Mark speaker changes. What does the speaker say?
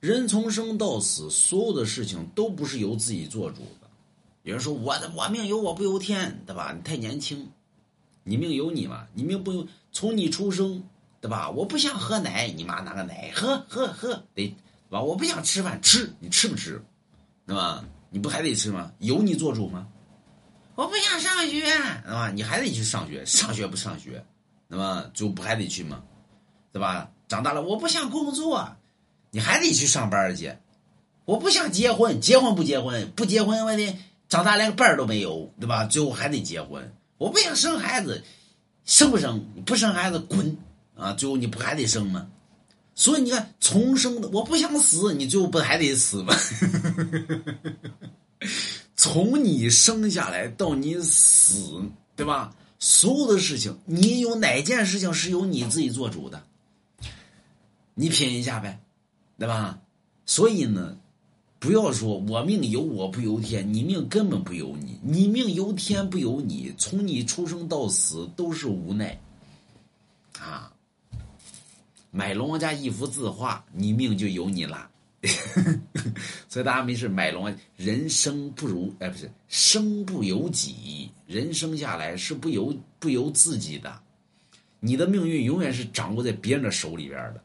Speaker 1: 人从生到死，所有的事情都不是由自己做主的。有人说我的我命由我不由天，对吧？你太年轻，你命由你嘛，你命不由从你出生，对吧？我不想喝奶，你妈拿个奶喝喝喝，得对吧？我不想吃饭，吃你吃不吃，对吧？你不还得吃吗？由你做主吗？我不想上学，对吧？你还得去上学，上学不上学，那么就不还得去吗？对吧？长大了我不想工作，你还得去上班去。我不想结婚，结婚不结婚？不结婚我得长大连个伴儿都没有，对吧？最后还得结婚。我不想生孩子，生不生？不生孩子滚啊！最后你不还得生吗？所以你看，重生的我不想死，你最后不还得死吗？从你生下来到你死，对吧？所有的事情，你有哪件事情是由你自己做主的？你品一下呗，对吧？所以呢，不要说我命由我不由天，你命根本不由你，你命由天不由你，从你出生到死都是无奈啊。买龙王家一幅字画，你命就由你了。所以大家没事买龙王，人生不如哎，不是生不由己，人生下来是不由不由自己的，你的命运永远是掌握在别人的手里边的。